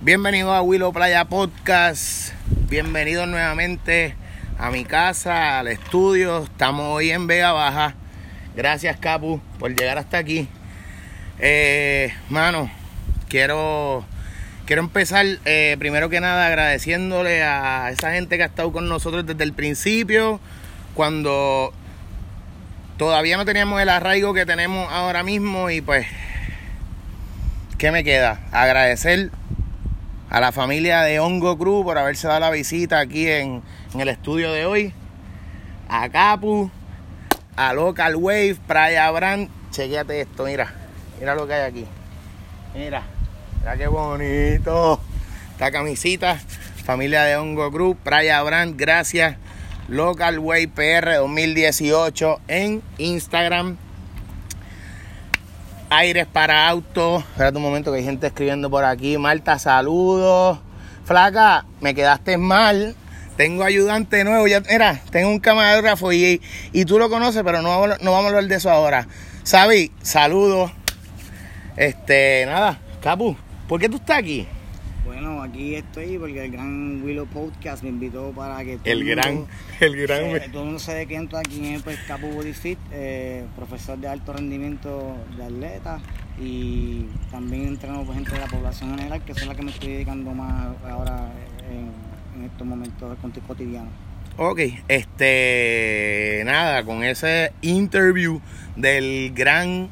Bienvenido a Willow Playa Podcast. Bienvenidos nuevamente a mi casa, al estudio. Estamos hoy en Vega Baja. Gracias, Capu, por llegar hasta aquí. Eh, mano, quiero, quiero empezar eh, primero que nada agradeciéndole a esa gente que ha estado con nosotros desde el principio, cuando todavía no teníamos el arraigo que tenemos ahora mismo y pues, ¿qué me queda? Agradecer a la familia de Hongo Cruz por haberse dado la visita aquí en, el estudio de hoy, a Capu, a Local Wave, Playa Brand, chequéate esto, mira, mira lo que hay aquí, mira, mira qué bonito, esta camisita, familia de Hongo Cruz, Playa Brand, gracias, Local Wave PR 2018 en Instagram, Aires para autos. Espérate un momento que hay gente escribiendo por aquí. Marta, saludos. Flaca, me quedaste mal. Tengo ayudante nuevo. Ya, mira, tengo un camarógrafo y, y tú lo conoces, pero no vamos, no vamos a hablar de eso ahora. Sabi, saludos. Este, nada, Capu, ¿por qué tú estás aquí? Bueno, aquí estoy porque el gran Willow Podcast me invitó para que todo El gran, mundo el gran. se- todo el mundo se dé cuenta quién es pues, Capu Body Fit, eh, profesor de alto rendimiento de atletas y también entreno por gente de la población general, que es la que me estoy dedicando más ahora en, en estos momentos cont- cotidianos. Ok, este, nada, con ese interview del gran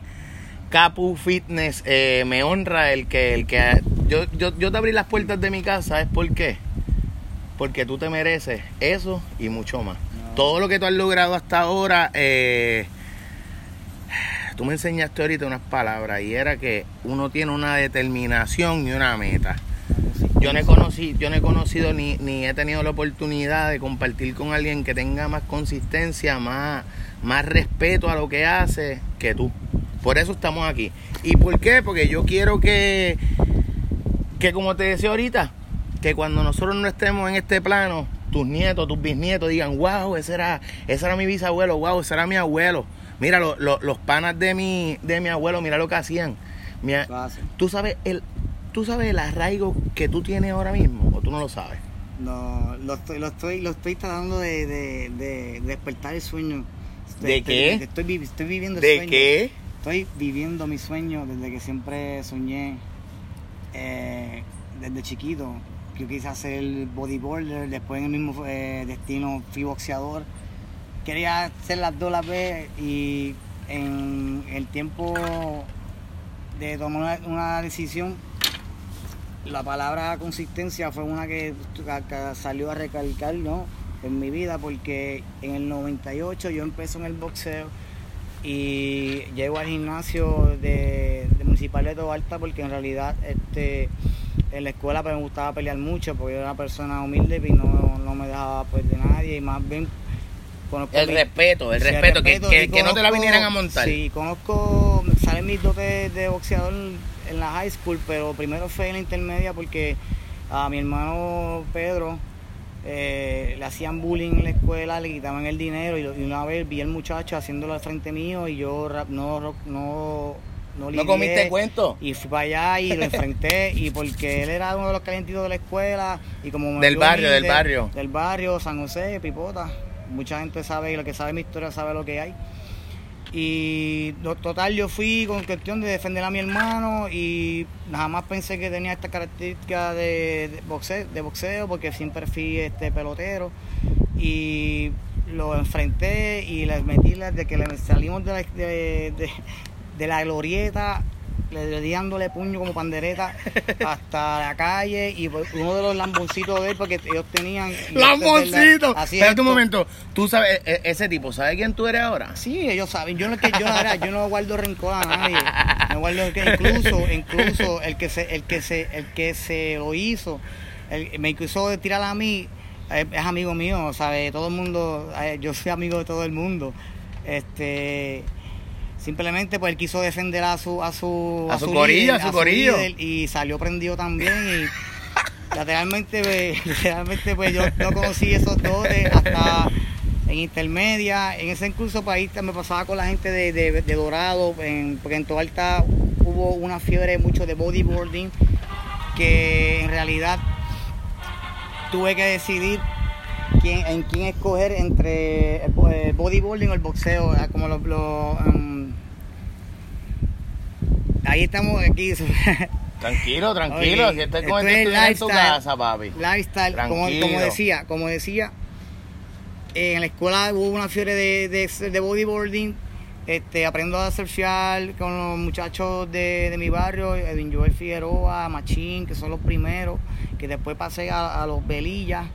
Capu Fitness, eh, me honra el que, el que yo, yo, yo te abrí las puertas de mi casa, ¿es por qué? Porque tú te mereces eso y mucho más. No. Todo lo que tú has logrado hasta ahora, eh, tú me enseñaste ahorita unas palabras y era que uno tiene una determinación y una meta. Yo no he conocido, yo no he conocido ni, ni he tenido la oportunidad de compartir con alguien que tenga más consistencia, más, más respeto a lo que hace que tú. Por eso estamos aquí. ¿Y por qué? Porque yo quiero que, que como te decía ahorita, que cuando nosotros no estemos en este plano, tus nietos, tus bisnietos digan, wow, ese era, ese era mi bisabuelo, wow, ese era mi abuelo. Mira, lo- lo- los panas de mi, de mi abuelo, mira lo que hacían. Mi. ¿Tú sabes el, tú sabes el arraigo que tú tienes ahora mismo o tú no lo sabes? No, lo estoy, lo estoy, lo estoy tratando de, de- de despertar el sueño. Estoy- ¿De estoy- qué? Estoy, vi- estoy viviendo el ¿De sueño. qué? Estoy viviendo mi sueño desde que siempre soñé, eh, desde chiquito. Yo quise hacer bodyboarder, después en el mismo eh, destino fui boxeador. Quería hacer las dos a la vez y en el tiempo de tomar una, decisión, la palabra consistencia fue una que, salió a recalcar ¿no? en mi vida porque en el 98 yo empecé en el boxeo y llego al gimnasio de Municipal de Tobalta porque en realidad este en la escuela pues, me gustaba pelear mucho porque yo era una persona humilde y no, no me dejaba pues de nadie y más bien conozco El mi- respeto, el Sí, respeto, que, que- no te la vinieran a montar. Sí, conozco, salen mis dotes de boxeador en la high school, pero primero fue en la intermedia porque a mi hermano Pedro eh, le hacían bullying en la escuela, le quitaban el dinero y, una vez vi al muchacho haciéndolo al frente mío y yo rap- no, no, no, ¿No lidié. comiste cuento? Y fui para allá y lo enfrenté y porque él era uno de los calientitos de la escuela y como me Del barrio, del barrio. Del barrio, San José, Pipota. Mucha gente sabe, y lo que sabe mi historia sabe lo que hay. Y total, yo fui con cuestión de defender a mi hermano y jamás pensé que tenía esta característica de, de boxeo, de boxeo porque siempre fui este pelotero y lo enfrenté y les metí las de que le salimos de la, de, de- de la glorieta le puño como pandereta hasta la calle y pues, uno de los lamboncitos de él porque ellos tenían ¡Lamboncito! así Espérate un momento. Tú sabes, e- e- ese tipo, ¿sabe quién tú eres ahora? Sí, ellos saben. Yo no, que yo, yo no guardo rencor a nadie. No guardo incluso, incluso el que se, el que se, el que se lo hizo, el, me quiso tirar a mí, es, es amigo mío, sabe, todo el mundo, eh, yo soy amigo de todo el mundo. Este simplemente pues él quiso defender a su a su A su corillo, a su corillo. líder y salió prendido también y lateralmente pues, literalmente pues yo no conocí esos dotes hasta en intermedia en ese incluso país me pasaba con la gente de, de, de Dorado en, porque en Toalta hubo una fiebre mucho de bodyboarding porque en realidad tuve que decidir quién, en quién escoger entre el, el bodyboarding o el boxeo, como lo... lo, um, ahí estamos aquí. Tranquilo, tranquilo. Oye, si estás con este estudiante en tu lifestyle. casa, papi. lifestyle, como, como decía, como decía, en la escuela hubo una fiebre de, de, de bodyboarding, este, aprendo a surfear con los muchachos de, de mi barrio, Edwin Joel Figueroa, Machín, que son los primeros, que después pasé a, a los Belillas,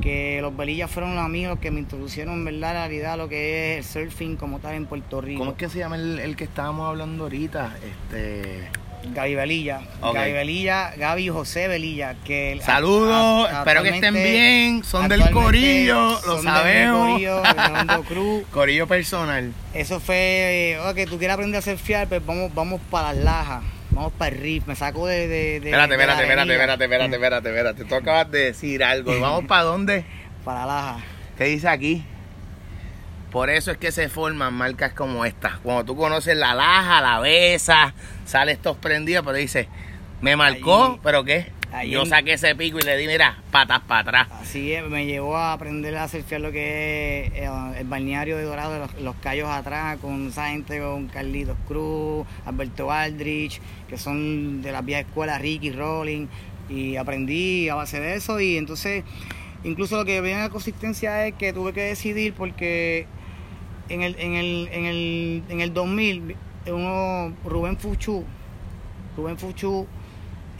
que los Belillas fueron los amigos que me introducieron en verdad la realidad lo que es el surfing como tal en Puerto Rico. ¿Cómo es que se llama el, el que estábamos hablando ahorita? Este. Gaby Belilla. Gaby Belilla, Gaby José Belilla, que Saludos, espero que estén bien, son del corillo, lo sabemos. corillo, Cruz. Personal. Eso fue, eh, ok, tú quieres aprender a surfear, pues vamos, vamos para las lajas, vamos para el riff, me saco de... de, de Espérate, espérate, espérate, espérate, espérate, espérate, espérate. Tú acabas de decir algo. ¿Vamos para dónde? Para laja. ¿Qué dice aquí? Por eso es que se forman marcas como esta. Cuando tú conoces la laja, la besa, sale estos prendidos, pero dice, me marcó, Ahí- pero ¿qué? Yo saqué ese pico y le di, mira, patas para atrás. Así es, me llevó a aprender a surfear lo que es el balneario de Dorado, los, los callos atrás, con esa gente, con Carlitos Cruz, Alberto Aldrich, que son de las viejas escuelas, Ricky Rolling, y aprendí a base de eso, y entonces, incluso lo que viene en la consistencia es que tuve que decidir porque en el, en el, en el, en el 2000, uno, Rubén Fuchu, Rubén Fuchu,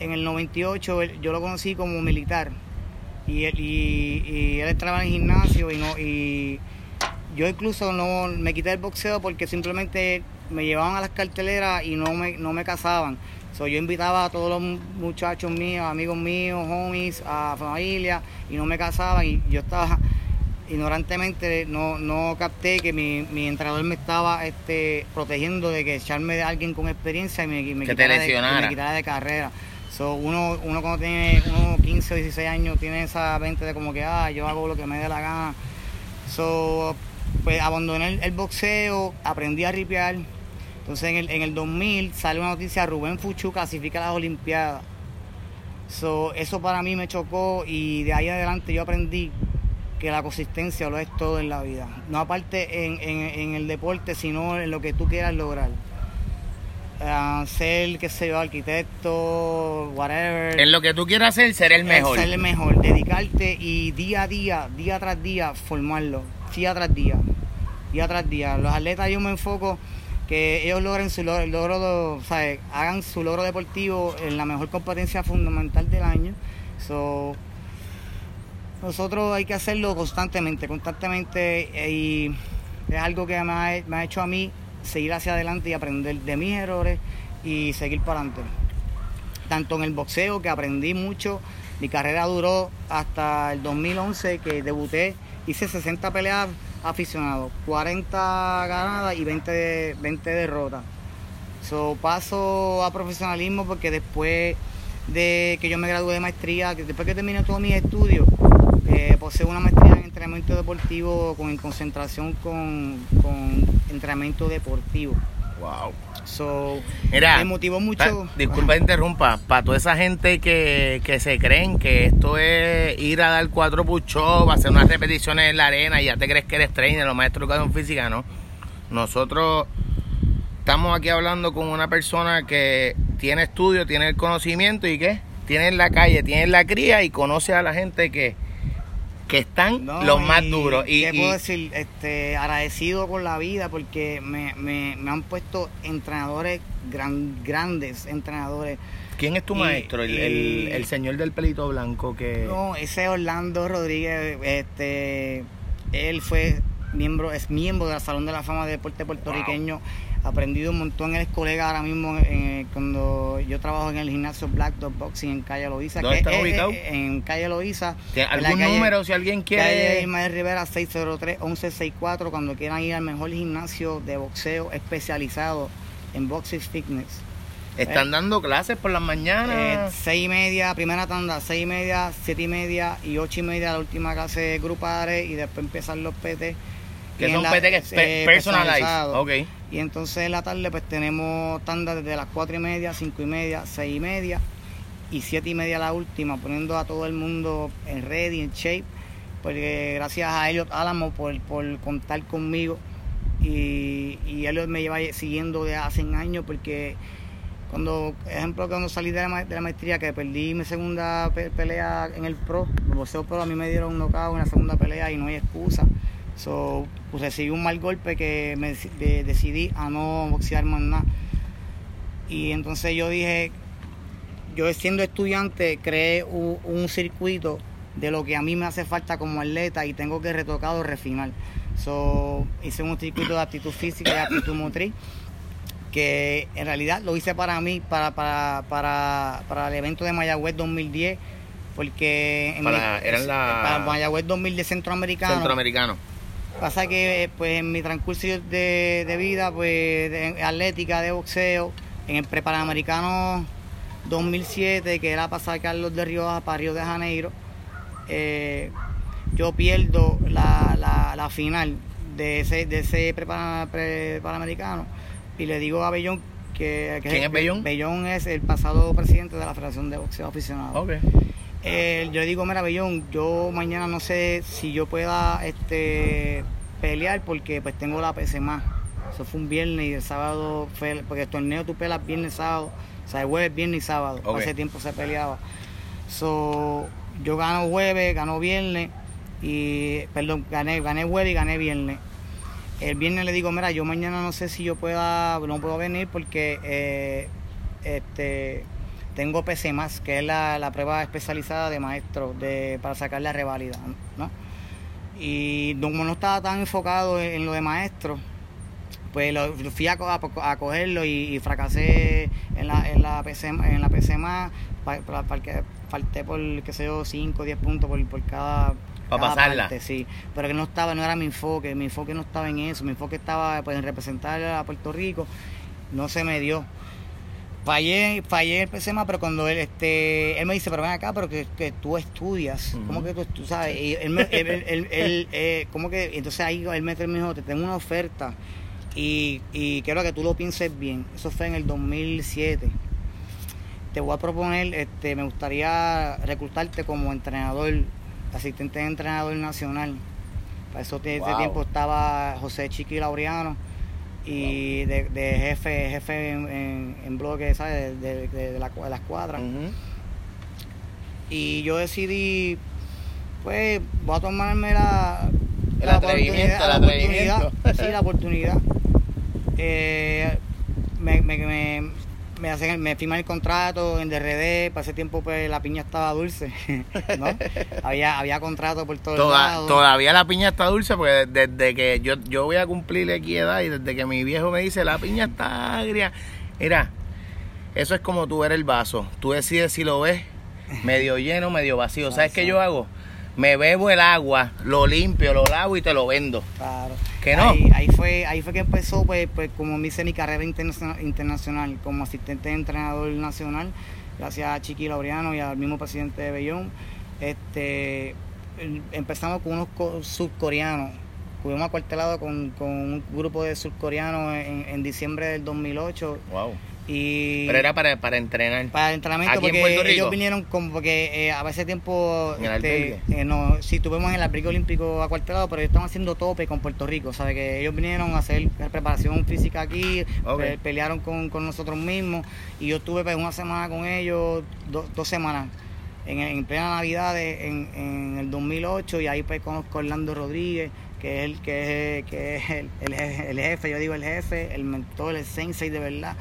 en el 98, él- yo lo conocí como militar y él, y, y él entraba en el gimnasio y no y yo incluso no me quité el boxeo porque simplemente me llevaban a las carteleras y no me, no me casaban. So, yo invitaba a todos los muchachos míos, amigos míos, homies, a familia y no me casaban y yo estaba ignorantemente no, no capté que mi, mi entrenador me estaba este, protegiendo de que echarme de alguien con experiencia y me, me quitara de- me quitara de carrera. So, uno, uno cuando tiene uno 15 o 16 años tiene esa mente de como que ah, yo hago lo que me dé la gana. So, pues abandoné el, boxeo, aprendí a ripear. Entonces en el, en el 2000 sale una noticia, Rubén Fuchu clasifica las Olimpiadas. So, eso para mí me chocó y de ahí adelante yo aprendí que la consistencia lo es todo en la vida. No aparte en, en- en el deporte, sino en lo que tú quieras lograr. Ser, qué sé yo, arquitecto, whatever. En lo que tú quieras hacer, ser el mejor. Ser el mejor, dedicarte y día a día, día tras día, formarlo, día tras día, día tras día. Los atletas yo me enfoco que ellos logren su logro, logro ¿sabes? hagan su logro deportivo en la mejor competencia fundamental del año. So, nosotros hay que hacerlo constantemente, constantemente eh, y es algo que me ha, me ha hecho a mí seguir hacia adelante y aprender de mis errores y seguir para adelante tanto en el boxeo que aprendí mucho. Mi carrera duró hasta el 2011 que debuté, hice 60 peleas aficionados, 40 ganadas y 20, de- 20 derrotas. So, paso a profesionalismo porque después de que yo me gradué de maestría, que después que terminé todos mis estudios, eh, poseo una maestría en entrenamiento deportivo con en concentración con, con entrenamiento deportivo. Wow. So, Mira, me motivó mucho. pa- disculpa interrumpa, para toda esa gente que, que se creen que esto es ir a dar cuatro push-ups, hacer unas repeticiones en la arena y ya te crees que eres trainer o maestro de educación física, ¿no? Nosotros estamos aquí hablando con una persona que tiene estudio, tiene el conocimiento y que tiene en la calle, tiene en la cría y conoce a la gente que, que están No, los más duros. Y, ¿Qué y- puedo decir? Este, agradecido con la vida porque me, me- me han puesto entrenadores gran- grandes, entrenadores. ¿quién es tu y- maestro? El, el señor del pelito blanco que... No, ese Orlando Rodríguez, este, él fue miembro, es miembro del Salón de la Fama de Deporte Puertorriqueño. Aprendido un montón, él es colega ahora mismo eh, cuando yo trabajo en el gimnasio Black Dog Boxing en Calle Loíza. ¿Dónde que está es- ubicado? es- en Calle Loíza. ¿Tiene en la ¿Algún calle- número si alguien Calle quiere? Ismael Rivera 603-1164 cuando quieran ir al mejor gimnasio de boxeo especializado en boxing fitness. Están dando clases por las Eh, mañanas. seis y media, primera tanda, seis y media, siete y media y ocho y media la última clase grupales y después empiezan los PT. Que son la- PT que es pe- eh, personalized. personalizados. Ok. Y entonces en la tarde pues tenemos tandas desde las cuatro y media, cinco y media, seis y media y siete y media la última, poniendo a todo el mundo en ready, en shape, porque gracias a Elliot Álamo por, por contar conmigo y, y Elliot me lleva siguiendo de hace años porque cuando, ejemplo, cuando salí de la, de la maestría, que perdí mi segunda pelea en el pro, el boxeo pro, a mí me dieron un knockout en la segunda pelea y no hay excusa. So, pues recibí un mal golpe que me decidí a no boxear más nada. Y entonces yo dije, yo siendo estudiante creé un, circuito de lo que a mí me hace falta como atleta y tengo que retocar o refinar. So, hice un circuito de aptitud física y aptitud motriz que en realidad lo hice para mí, para, para, para, para el evento de Mayagüez 2010, porque en para, la... Mayagüez 2010 centroamericano. Centroamericano. Pasa que pues en mi transcurso de, de vida, pues de atlética, de boxeo, en el Preparamericano 2007, que era pasar Carlos de Rioja para Río de Janeiro, eh, yo pierdo la, la, final de ese, de ese Preparamericano y le digo a Bellón que, ¿Quién es Bellón? Bellón es el pasado presidente de la Federación de Boxeo Aficionado. Okay. Eh, yo le digo, mira Bellón, yo mañana no sé si yo pueda este pelear porque pues tengo la PC más eso fue un viernes y el sábado fue, porque el torneo tú pelas viernes, sábado, o sea, jueves, viernes y sábado. Hace tiempo se peleaba. So, yo gano jueves, gano viernes y, perdón, gané, gané jueves y gané viernes. El viernes le digo, mira, yo mañana no sé si yo pueda, no puedo venir porque eh, este tengo PC más, que es la, prueba especializada de maestro de, para sacar la reválida, ¿no? Y como no estaba tan enfocado en lo de maestro, pues lo, fui a, a, cogerlo y, fracasé en la, en la PC, en la PC más, que falté por, qué sé yo, 5 o 10 puntos por, por cada, para pasarla. Parte, sí, pero que no estaba, no era mi enfoque, mi enfoque no estaba en eso, mi enfoque estaba pues, en representar a Puerto Rico, no se me dio. Fallé, fallé el PCMA, pero cuando él, este, él me dice, pero ven acá, pero que, que tú estudias, ¿cómo que tú, tú sabes? Y él, él, él, eh, ¿cómo que? Entonces ahí él me dijo, te tengo una oferta y, y quiero que tú lo pienses bien. Eso fue en el 2007. Te voy a proponer, este, me gustaría reclutarte como entrenador, asistente de entrenador nacional. Para eso ese tiempo estaba José Chiqui Laureano y de, jefe jefe en, en, bloque, ¿sabes? De, la, de las cuadras. Y yo decidí, pues, voy a tomarme la, el atrevimiento, la oportunidad, sí, la oportunidad eh, me, me, me, me, hacen, me firman el contrato en DRD, para ese tiempo pues la piña estaba dulce, ¿no? había, había contrato por todos lados. Todavía la piña está dulce porque desde que yo, yo voy a cumplir X edad y desde que mi viejo me dice la piña está agria, mira, eso es como tú eres el vaso, tú decides si lo ves medio lleno, medio vacío. ¿Sabes qué yo hago? Me bebo el agua, lo limpio, lo lavo y te lo vendo. Claro. Que no. Ahí, fue, ahí fue que empezó, pues, pues como me hice mi carrera internacional, como asistente de entrenador nacional, gracias a Chiqui Laureano y al mismo presidente de Bellón. Este, empezamos con unos surcoreanos. Fuimos acuartelados con, con un grupo de surcoreanos en, en diciembre del 2008. Wow pero era para, para entrenar. Para entrenamiento, porque ellos vinieron como porque eh, a veces tiempo. este, eh, no, sí, estuvimos en el abrigo olímpico acuartelado, pero ellos estaban haciendo tope con Puerto Rico. ¿sabes? Que ellos vinieron a hacer preparación física aquí, pelearon con, nosotros mismos. Y yo estuve pues, una semana con ellos, dos semanas. En, en, plena Navidad en, en, el 2008 y ahí pues conozco a Orlando Rodríguez que es el que es, que es el, el, jefe, yo digo el jefe, el mentor, el sensei de verdad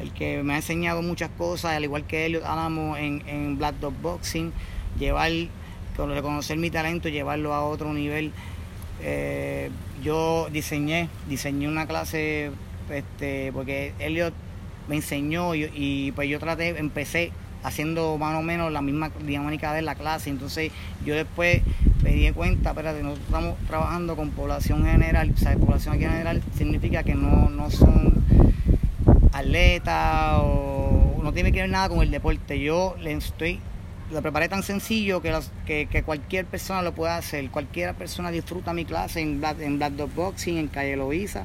el que me ha enseñado muchas cosas, al igual que Elliot Álamo en, en Black Dog Boxing, llevar, reconocer mi talento, llevarlo a otro nivel. Eh, yo diseñé, diseñé una clase, este, porque Elliot me enseñó y, pues yo traté, empecé haciendo más o menos la misma dinámica de la clase, entonces yo después me di cuenta, espérate, nosotros estamos trabajando con población general, o sea, población general significa que no, no son atleta o no tiene que ver nada con el deporte. Yo le estoy lo preparé tan sencillo que, que, cualquier persona lo pueda hacer. Cualquier persona disfruta mi clase en Black, en Black Dog Boxing, en Calle Loiza.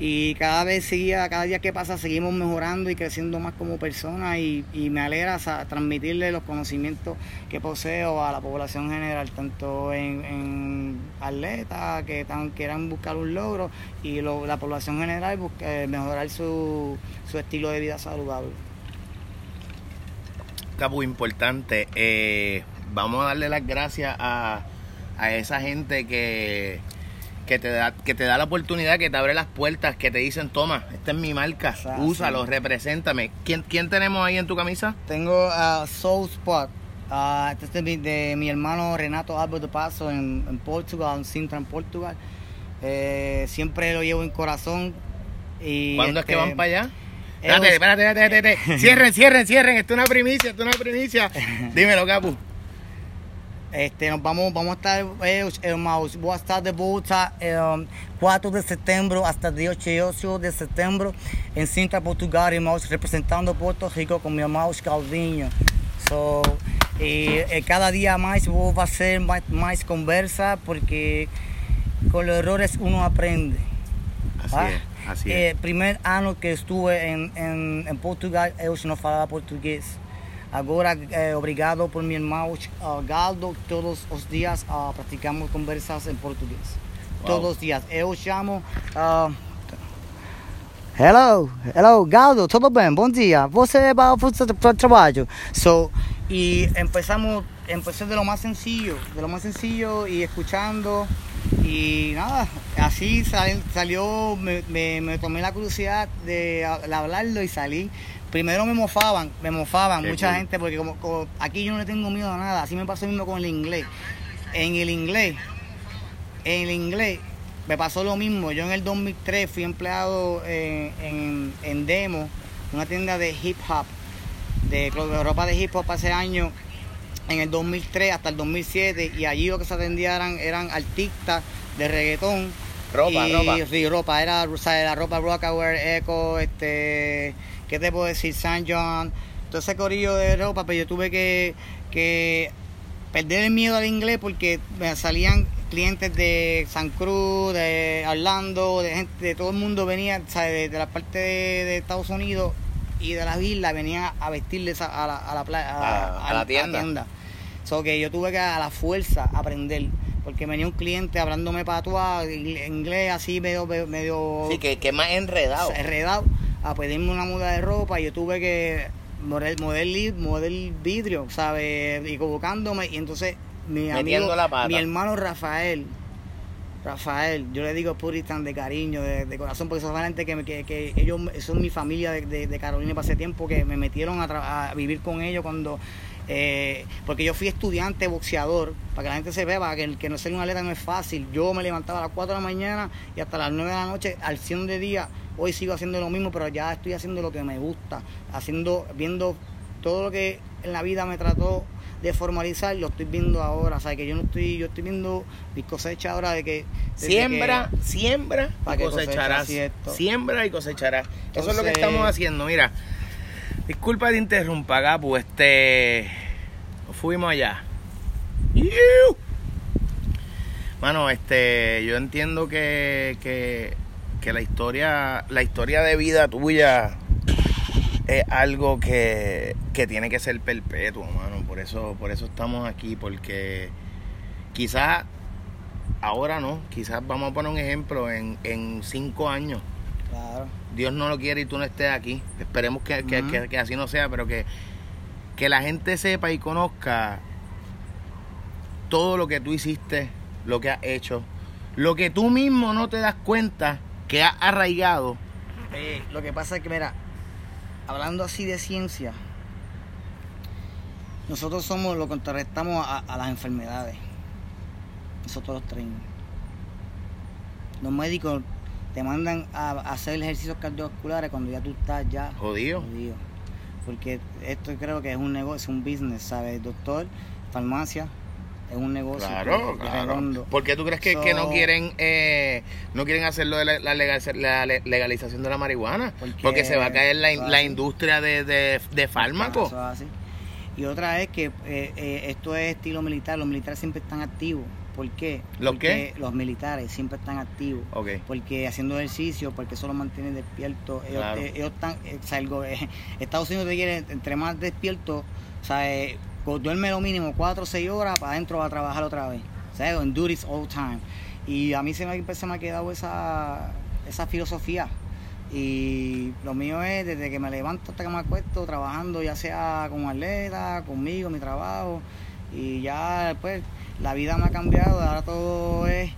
Y cada vez seguía, cada día que pasa seguimos mejorando y creciendo más como personas y, y me alegra transmitirle los conocimientos que poseo a la población general, tanto en, en atletas que tan, quieran buscar un logro y lo- la población general busca, eh, mejorar su, su estilo de vida saludable. Capu, importante. eh, vamos a darle las gracias a, a esa gente que, que, te da, que te da la oportunidad, que te abre las puertas, que te dicen, toma, esta es mi marca, Exacto. úsalo, represéntame. ¿Quién, ¿Quién tenemos ahí en tu camisa? Tengo a Soul Spot. ah, este es de mi, de mi hermano Renato Alba de Paso en, en Portugal, en Sintra, en Portugal. Eh, siempre lo llevo en corazón. Y ¿Cuándo es que este, van para allá? espérate, espérate, espérate. Cierren, cierren, cierren. Esto es una primicia, esto es una primicia. Dímelo, Capu. Este, nos vamos, vamos a estar, eh, hermanos, voy a estar de vuelta el 4 de septiembre hasta el 18 de septiembre en Sintra, Portugal, hermanos, representando Puerto Rico con mi hermano Calvinho. So, y, eh, cada día más voy a hacer más, más conversa porque con los errores uno aprende. Así Ah, es, así eh, es. primer año que estuve en, en, en Portugal, eu não falava português. Agora, eh, obrigado por mi irmão uh, Galdo, todos os dias uh, praticamos conversas português. Wow. Todos os dias. Eu chamo... Uh, hello, hello, Galdo, tudo bem? Bom dia. Você vai para o trabalho? So, y empezamos, empecé de lo más sencillo, de lo más sencillo y escuchando y nada, así sal- salió, me, me- me tomé la curiosidad de, de hablarlo y salí. Primero me mofaban, me mofaban Qué mucha cool. gente porque como, como aquí yo no le tengo miedo a nada, así me pasó mismo con el inglés. En el inglés, en el inglés me pasó lo mismo. Yo en el 2003 fui empleado en, en, en Demo, una tienda de hip hop, de, de ropa de hip hop hace años, en el 2003 hasta el 2007, y allí lo que se atendía eran, eran artistas de reggaetón. Ropa, y, ropa. Sí, ropa, era o sea, la ropa Rockaware, Echo, este, ¿qué te puedo decir? San John, todo ese corillo de ropa, pero yo tuve que, que perder el miedo al inglés porque me salían clientes de San Cruz, de Orlando, de gente, de todo el mundo venía, ¿sabes? De, de la parte de, de Estados Unidos y de las islas venían a vestirles a, a la, a la, playa- A- a la tienda. So que yo tuve que a la fuerza aprender, porque venía un cliente hablándome patuá, inglés así medio, medio Sí, que, que más enredado. enredado a pedirme una muda de ropa y yo tuve que mover, li- mover vidrio, ¿sabes? Y convocándome y entonces mi Metiendo amigo, la pata. mi hermano Rafael, Rafael, yo le digo Puritan de cariño, de, de corazón, porque son gente que, que, que ellos son mi familia de, de, de Carolina para ese tiempo que me metieron a, a vivir con ellos cuando eh, porque yo fui estudiante boxeador, para que la gente se vea, que, que no ser un atleta no es fácil. Yo me levantaba a las 4 de la mañana y hasta las 9 de la noche, al 100 de día, hoy sigo haciendo lo mismo, pero ya estoy haciendo lo que me gusta, haciendo, viendo todo lo que en la vida me trató de formalizar, lo estoy viendo ahora, o sea, que yo no estoy, yo estoy viendo mi cosecha ahora de que... Siembra, que- siembra Pa' y que cosecha, cosecharás. cierto. Siembra y cosecharás. Eso es lo que estamos haciendo. Mira, disculpa que te interrumpa, Gapu. Este. Fuimos allá. ¡Iu! Mano, este. Yo entiendo que, que, que la historia. La historia de vida tuya es algo que, que tiene que ser perpetuo, mano. Por eso, por eso estamos aquí, porque quizás ahora no, quizás vamos a poner un ejemplo en, en cinco años. Claro. Dios no lo quiere y tú no estés aquí. Esperemos que, que- Ujú. que- que así no sea, pero que, que la gente sepa y conozca todo lo que tú hiciste, lo que has hecho, lo que tú mismo no te das cuenta que has arraigado. Eh, lo que pasa es que, mira, hablando así de ciencia, nosotros somos lo que contrarrestamos a, a las enfermedades. Nosotros los trainers. Los médicos te mandan a, a hacer ejercicios cardiovasculares cuando ya tú estás ya Jodido. jodido. Porque esto creo que es un negocio, un business, ¿sabes? Doctor, farmacia, es un negocio. Claro, claro. redondo. ¿Por qué tú crees que, que no quieren eh, no quieren hacerlo de la, la legal- la le- legalización de la marihuana? Porque- Porque, se va a caer la, la industria de, de, de fármacos. Eso es así. Y otra es que eh, eh, esto es estilo militar, los militares siempre están activos. ¿Por qué? ¿Los Porque qué? Los militares siempre están activos. Porque haciendo ejercicio, porque eso los mantiene despiertos. Ellos, Claro. eh, ellos están, eh, eh, Estados Unidos te quiere, entre más despierto, o sea, eh, duerme lo mínimo 4 o 6 horas, para adentro va a trabajar otra vez. O sea, en duties all time. Y a mí se me, se me ha quedado esa, esa filosofía. Y lo mío es desde que me levanto hasta que me acuesto trabajando, ya sea como atleta, conmigo, mi trabajo. Y ya después la vida me ha cambiado, ahora todo es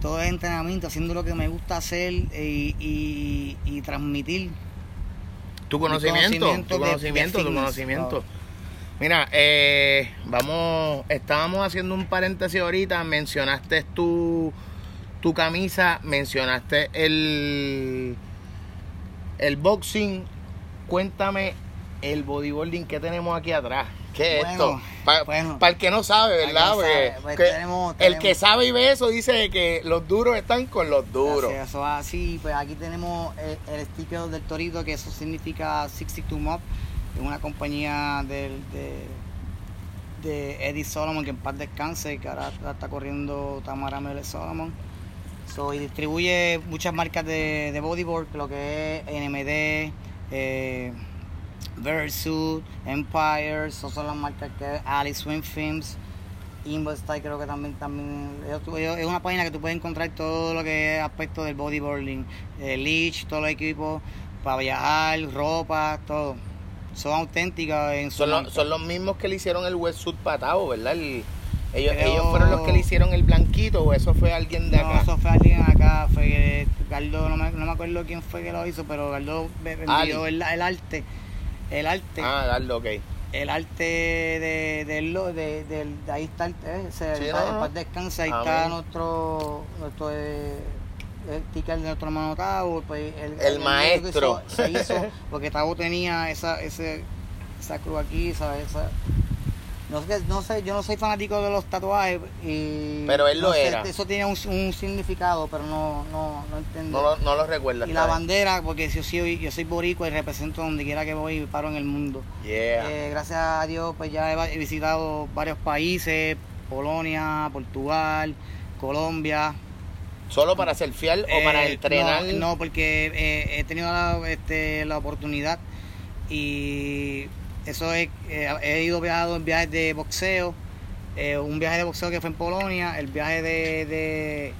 todo es entrenamiento, haciendo lo que me gusta hacer y, y- y transmitir. Tu conocimiento, conocimiento tu de- de conocimiento, tu conocimiento. claro. Mira, eh, vamos, estábamos haciendo un paréntesis ahorita, mencionaste tu, tu camisa, mencionaste el, el boxing, cuéntame el bodyboarding que tenemos aquí atrás. ¿Qué es Bueno, esto? Para bueno. el que no sabe, ¿verdad? no Porque sabe, pues que tenemos- el que sabe y ve eso dice que los duros están con los duros. Así, Eso va así, pues aquí tenemos el, el sticker del torito, que eso significa 62 Mob, es una compañía del, de, de Eddie Solomon, que en paz descanse, que ahora está corriendo Tamara Mele Solomon. So, y distribuye muchas marcas de, de bodyboard, lo que es NMD, eh, Versuit, Empire, esas son las marcas que Alice Swim Films, Investyle creo que también, también ellos- ellos- es una página que tú puedes encontrar todo lo que es aspecto del bodyboarding, eh, leash, todos los equipos para viajar, ropa, todo. Son auténticas en su Son, los, son los mismos que le hicieron el wetsuit patado, ¿verdad? El- ellos, fueron los que le hicieron el blanquito o eso fue alguien de No, acá. eso fue alguien acá, fue que Gardo, no me, no me acuerdo quién fue que lo hizo, pero Gardo envió el, el arte, el arte, Ah, Gardo, ok. el arte de, de, lo- de, del- de ahí está, el, eh, ese, Sí, no, descansa, ahí Amén. está nuestro, nuestro eh, el ticket de nuestro hermano Tavo, pues, el, El maestro. hizo- se hizo, porque Tavo tenía esa, ese, esa cruz aquí, ¿sabes? Esa, no sé, no sé, yo no soy fanático de los tatuajes y Pero él lo sé, era. Eso tiene un, un significado, pero no, no, no entiendo. No no lo recuerdas. y la bandera, porque yo soy, yo soy boricua y represento donde quiera que voy y paro en el mundo. Yeah. Eh, gracias a Dios, pues ya he, visitado varios países, Polonia, Portugal, Colombia. ¿Solo para surfear o para Eh, entrenar? No, no, porque eh, he tenido la, este, la oportunidad y eso es, eh, he ido viajado en viajes de boxeo, eh, un viaje de boxeo que fue en Polonia, el viaje de, de,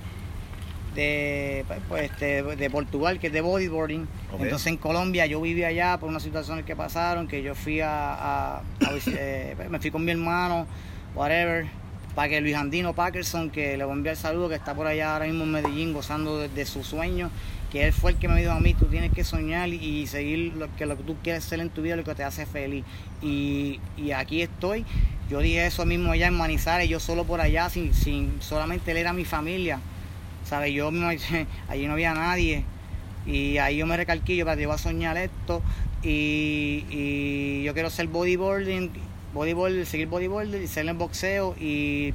de, pues, este, de Portugal que es de bodyboarding. Entonces en Colombia yo viví allá por unas situaciones que pasaron, que yo fui a, a- a visi- eh, me fui con mi hermano, whatever, para que Luis Andino Parkinson, que le voy a enviar saludo, que está por allá ahora mismo en Medellín gozando de, de su sueño, que él fue el que me dijo a mí, tú tienes que soñar y seguir lo que, lo que tú quieres ser en tu vida, lo que te hace feliz. Y, y aquí estoy, yo dije eso mismo allá en Manizales, yo solo por allá, sin, sin solamente él era mi familia, ¿sabes? Yo me- allí no había nadie. Y ahí yo me recalqué, yo, "Espérate, yo voy a soñar esto y, y yo quiero ser bodyboarding, bodyboard, seguir bodyboarding y ser en boxeo y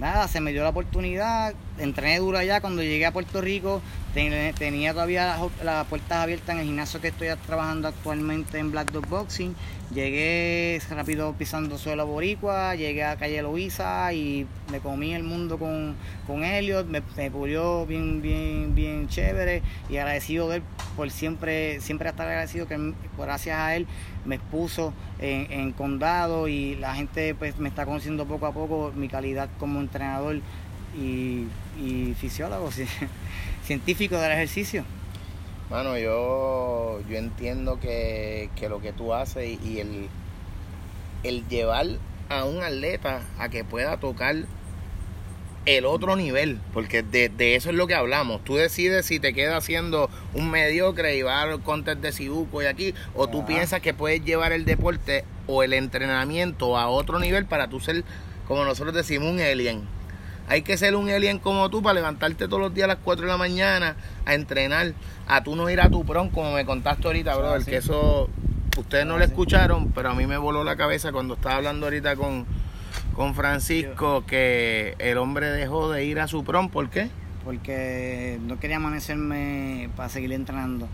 nada, se me dio la oportunidad, entrené duro allá, cuando llegué a Puerto Rico ten- tenía todavía las, puertas abiertas en el gimnasio que estoy trabajando actualmente en Black Dog Boxing, llegué rápido pisando suelo boricua, llegué a calle Loíza y me comí el mundo con, con Elliot, me, me bien, bien, bien chévere y agradecido de él por siempre, siempre estar agradecido que gracias a él me expuso en, en condado y la gente pues me está conociendo poco a poco mi calidad como entrenador y, y fisiólogo, científico del ejercicio. Mano, yo, yo entiendo que, que lo que tú haces y, el, el llevar a un atleta a que pueda tocar el otro nivel, porque de, de eso es lo que hablamos. Tú decides si te quedas haciendo un mediocre y vas al contest de Sibuco y aquí, o tú piensas que puedes llevar el deporte o el entrenamiento a otro nivel para tú ser, como nosotros decimos, un alien. Hay que ser un alien como tú para levantarte todos los días a las 4 de la mañana a entrenar, a tú no ir a tu prom, como me contaste ahorita, Ah, brother, sí. que eso ustedes no Ah, lo sí. escucharon, pero a mí me voló la cabeza cuando estaba hablando ahorita con, con Francisco que el hombre dejó de ir a su prom, ¿por qué? porque no quería amanecerme para seguir entrenando.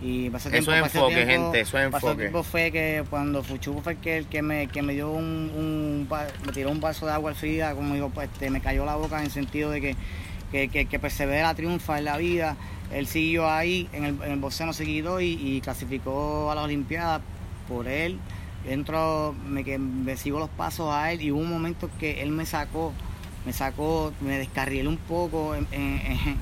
Y pasó Eso es enfoque, gente, eso es pasó enfoque. tiempo fue que cuando Fuchu fue el que, el que, me, que me dio un, me tiró un vaso de agua fría, como digo, pues este, me cayó la boca en el sentido de que, que, que, que persevera, triunfa en la vida. Él siguió ahí, en el, en el boxeo no se quitó y, y clasificó a las Olimpiadas por él. Entro, me, que me sigo los pasos a él y hubo un momento que él me sacó, me sacó, me descarrilé un poco en, en-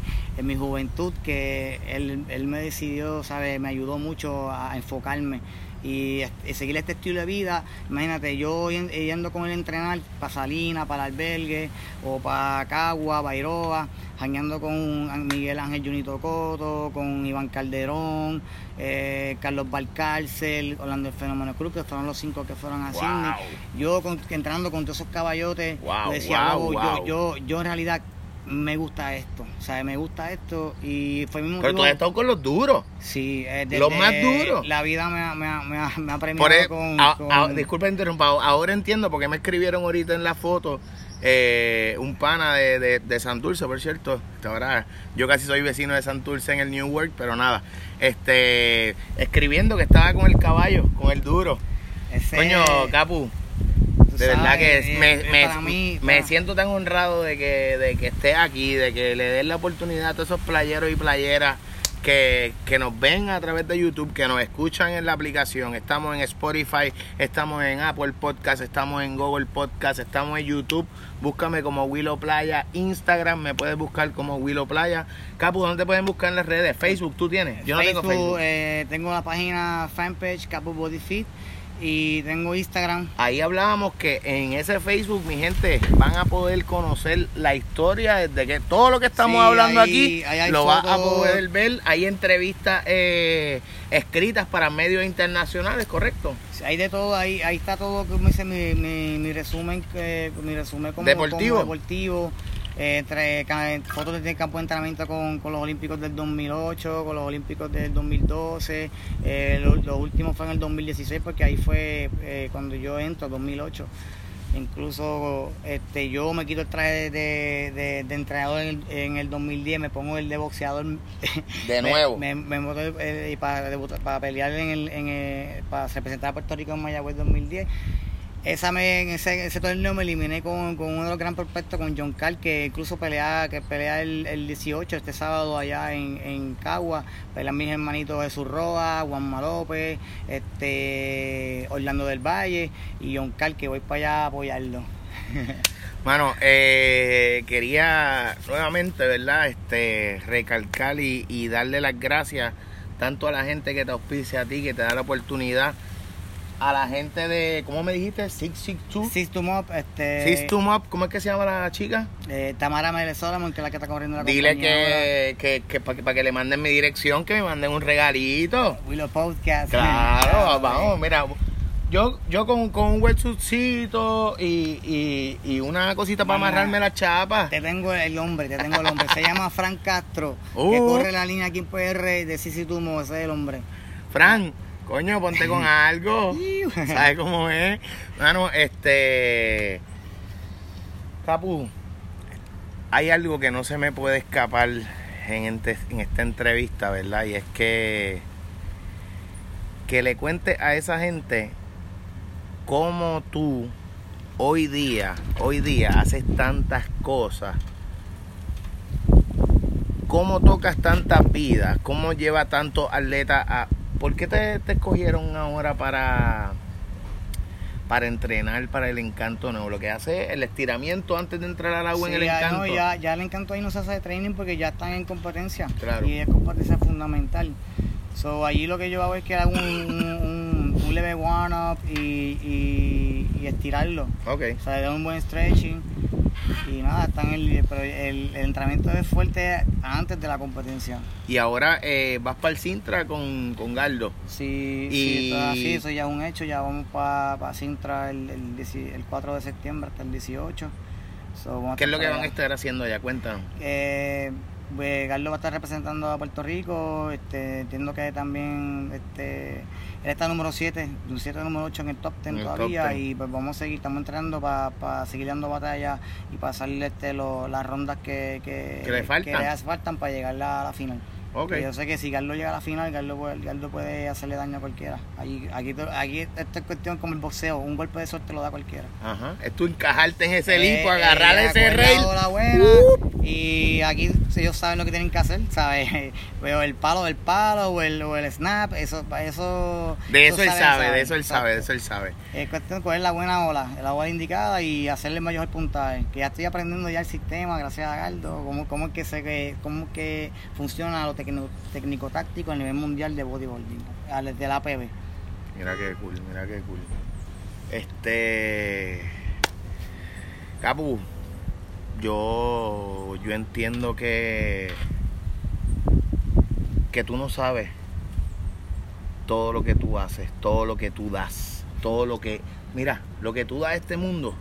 mi juventud, que él, él me decidió, ¿sabe? Me ayudó mucho a enfocarme y, y seguir este estilo de vida. Imagínate, yo yen- yendo con él a entrenar para Salina, para el albergue, o para Cagua, Bairoa, jañando con Miguel Ángel Junito Coto, con Iván Calderón, eh, Carlos Valcárcel, Orlando el Fenómeno Cruz, que fueron los cinco que fueron a Wow. Sydney. Yo con- entrenando con todos esos caballotes, Wow, decía, wow, "Wow, wow". Yo, yo, yo en realidad me gusta esto, o sea, me gusta esto y fue mi Pero motivo. tú has estado con los duros. Sí, eh, Los más duros. La vida me ha, me ha, me ha, me ha premiado Por e- con, a- con- a- disculpa interrumpa, ahora entiendo por qué me escribieron ahorita en la foto eh, un pana de, de, de Santurce, por cierto. Ahora, yo casi soy vecino de Santurce en el New Work, pero nada. Este, escribiendo que estaba con el caballo, con el duro. ese- Coño, Capu, de verdad que me, eh, me- mí, me siento tan honrado de que, de que estés aquí, de que le des la oportunidad a todos esos playeros y playeras que, que nos ven a través de YouTube, que nos escuchan en la aplicación. Estamos en Spotify, estamos en Apple Podcast, estamos en Google Podcast, estamos en YouTube. Búscame como Willow Playa, Instagram me puedes buscar como Willow Playa. Capu, ¿dónde te pueden buscar en las redes? Facebook, ¿tú tienes? Yo no tengo Facebook. eh, tengo la página fanpage Capo Body Fit y tengo Instagram. Ahí hablábamos que en ese Facebook, mi gente, van a poder conocer la historia desde que todo lo que estamos Sí, hablando ahí- aquí ahí lo va a poder ver. Hay entrevistas eh, escritas para medios internacionales, ¿correcto? Hay de todo, ahí, ahí está todo, como dice mi, mi, mi resumen, que, mi resumen como Deportivo. como deportivo. Eh, entre ca- fotos del campo de entrenamiento con, con los Olímpicos del 2008, con los Olímpicos del 2012, eh, lo, lo último fue en el 2016 porque ahí fue eh, cuando yo entro, 2008. Incluso este, yo me quito el traje de, de- de entrenador en el, en el 2010, me pongo el de boxeador. De Me- nuevo. Me, me, eh, y para, para pelear en el, en para representar a Puerto Rico en Mayagüez 2010. Esa me, ese, ese torneo me eliminé con, con uno de los gran prospectos, con John Carl, que incluso pelea, que pelea el, el 18, este sábado allá en, en Cagua. Pelean mis hermanitos Jesús Roa, Juanma López, este, Orlando del Valle y John Carl, que voy para allá a apoyarlo. Mano, eh, quería nuevamente, ¿verdad? Este, recalcar y, y darle las gracias tanto a la gente que te auspicia a ti, que te da la oportunidad, a la gente de, ¿cómo me dijiste? 662. System Up, este, System Up, ¿cómo es que se llama la chica? eh, Tamara Mérez Solomon, que es la que está corriendo la Dile compañía que, que, que para que, pa' que le manden mi dirección, que me manden un regalito. Willow Podcast. Claro, vamos, mira. Yo, yo con, con un wetsuitcito y, y, y una cosita para amarrarme la chapa. Te tengo el hombre, te tengo el hombre. Se llama Frank Castro, que Uh. corre la línea aquí en PR de Sisi Tumo, ese es el hombre. Fran, coño, ponte con algo. ¿Sabes cómo es? Mano, este. Capu, hay algo que no se me puede escapar en, ente- en esta entrevista, ¿verdad? Y es que. Que le cuente a esa gente cómo tú hoy día, hoy día haces tantas cosas. ¿Cómo tocas tantas vidas? ¿Cómo lleva tantos atletas a... ¿Por qué te, te escogieron ahora para, para entrenar para el encanto nuevo? Lo que hace es el estiramiento antes de entrar al agua en Sí, el ya, encanto. no, ya, ya el encanto ahí no se hace de training porque ya están en competencia. Claro. Y es competencia fundamental. So, allí lo que yo hago es que hago un, un, un leve one-up y, y, y estirarlo. Ok. O sea, le doy un buen stretching. Y nada, están el, pero el, el entrenamiento es fuerte antes de la competencia. Y ahora eh, vas para el Sintra con, con Galdo. Sí, Y- sí, todo así, eso ya es un hecho, ya vamos para Sintra el, el, 10 el 4 de septiembre hasta el 18. So, ¿Qué es lo que van a estar haciendo allá? Cuéntanos. Eh, pues, Carlos va a estar representando a Puerto Rico, este, entiendo que también este, él está número 7, 7 número 8 en el top 10 En el top todavía 10. y pues vamos a seguir, estamos entrenando para seguir dando batalla y pasarle este, lo- las rondas que, que, Que le faltan. faltan para llegar a la final. Que Yo sé que si Carlos llega a la final, Carlos puede, Carlos puede hacerle daño a cualquiera. Aquí, aquí, aquí esto es cuestión como el boxeo, un golpe de suerte lo da cualquiera. Ajá. Es tú encajarte en ese Eh, limpo, agarrar eh, ese la rail. buena, Uh. y aquí ellos saben lo que tienen que hacer, ¿sabes? Pero el palo del palo o el, o el snap, eso, eso... De eso él sabe, de eso él sabe, de eso él sabe. Es cuestión de coger la buena ola, la ola indicada y hacerle mayor puntaje. Que ya estoy aprendiendo ya el sistema, gracias a Galdo, cómo, cómo es que se que, cómo que funciona lo tecno- técnico-táctico a nivel mundial de bodybuilding, al- de la APB. Mira qué cool, mira qué cool. Este. Capu, yo, yo entiendo que. que tú no sabes todo lo que tú haces, todo lo que tú das, todo lo que. Mira, lo que tú das a este mundo,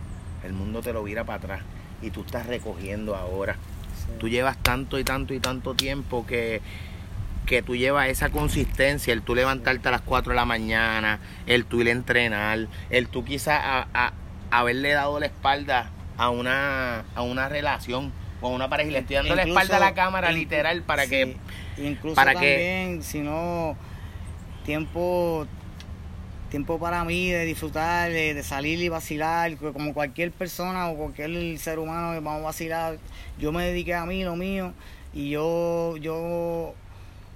el mundo te lo vira para atrás y tú estás recogiendo ahora. Tú llevas tanto y tanto y tanto tiempo que, que tú llevas esa consistencia, el tú levantarte a las 4 de la mañana, el tú ir a entrenar, el tú quizás a- a- haberle dado la espalda a una, a una relación o a una pareja y le estoy dando la espalda a la cámara literal para sí, que... incluso para que- también si no tiempo tiempo para mí de disfrutar de, de salir y vacilar co- como cualquier persona o cualquier ser humano que vamos a vacilar yo me dediqué a mí lo mío y yo yo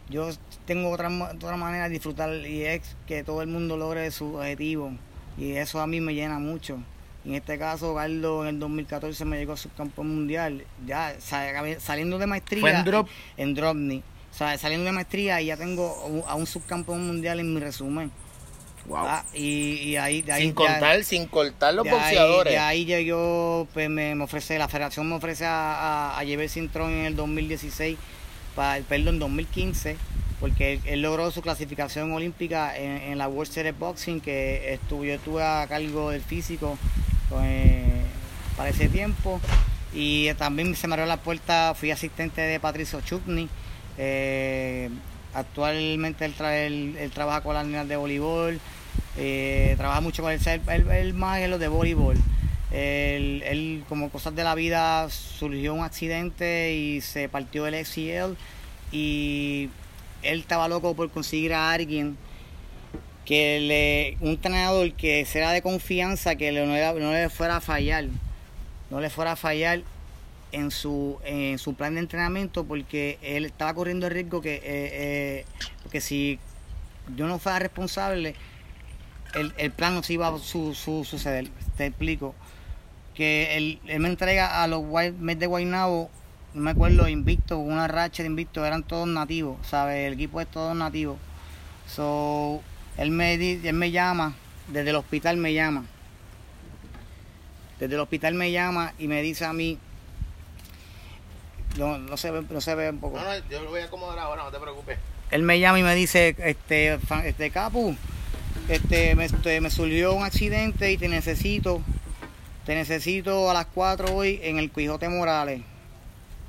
yo tengo otra, otra manera de disfrutar y es que todo el mundo logre su objetivo y eso a mí me llena mucho en este caso Carlos en el 2014 me llegó a subcampeón mundial ya sa- saliendo de maestría Fue en drop. en Dropney. O sea, saliendo de maestría y ya tengo a un subcampeón mundial en mi resumen. Wow. Ah, y, y ahí, de ahí sin ya- contar, sin cortar los de ahí- boxeadores. de ahí llegó, pues me, me ofrece, la federación me ofrece a, a, a Cintrón en el 2016, para, perdón, 2015, porque él, él logró su clasificación olímpica en, en la World Series Boxing, que estuvo, yo estuve a cargo del físico pues, para ese tiempo. Y también se me abrió la puerta, fui asistente de Patricio Chupni. eh, actualmente él, tra- él- él trabaja con las niñas de voleibol, eh, trabaja mucho con él, él, él- más en lo de voleibol. Él, como cosas de la vida, surgió un accidente y se partió el ACL y él estaba loco por conseguir a alguien que le, un entrenador que sea de confianza, que le- no, le, no le fuera a fallar, no le fuera a fallar en su, en su plan de entrenamiento porque él estaba corriendo el riesgo que, eh, eh, porque si yo no fuera responsable, el, el plan no se iba a su- su- suceder. Te explico. Que él, él me entrega a los Mets de Guaynabo, no me acuerdo, invicto, una racha de invicto, eran todos nativos, ¿sabes? El equipo es todo nativo. So, él me, él me llama, desde el hospital me llama. Desde el hospital me llama y me dice a mí, no, no se ve, no se ve un poco. No, no, yo lo voy a acomodar ahora, no te preocupes. Él me llama y me dice, este, este Capu, este, me, este, me surgió un accidente y te necesito, te necesito a las 4 hoy en el Quijote Morales.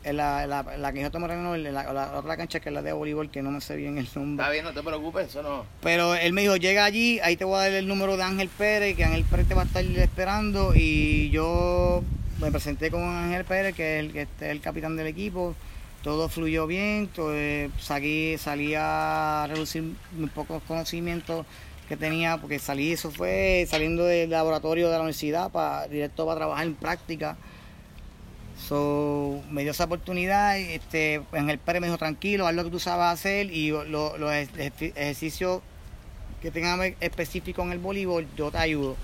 En la, la, la Quijote Morales, no, en la, la otra cancha que es la de voleibol, que no me sé bien el nombre. Está bien, no te preocupes, eso no. Pero él me dijo, llega allí, ahí te voy a dar el número de Ángel Pérez, que Ángel Pérez te va a estar esperando. Y yo me presenté con Ángel Pérez, que es el, que es el capitán del equipo. Todo fluyó bien, todo, eh, salí, salí a reducir mis pocos conocimientos que tenía, porque salí, eso fue saliendo del laboratorio de la universidad, para, directo para trabajar en práctica. So, me dio esa oportunidad, este, Ángel Pérez me dijo, tranquilo, haz lo que tú sabes hacer y lo- lo- los ejer- ejercicios que tengan específico en el voleibol, yo te ayudo.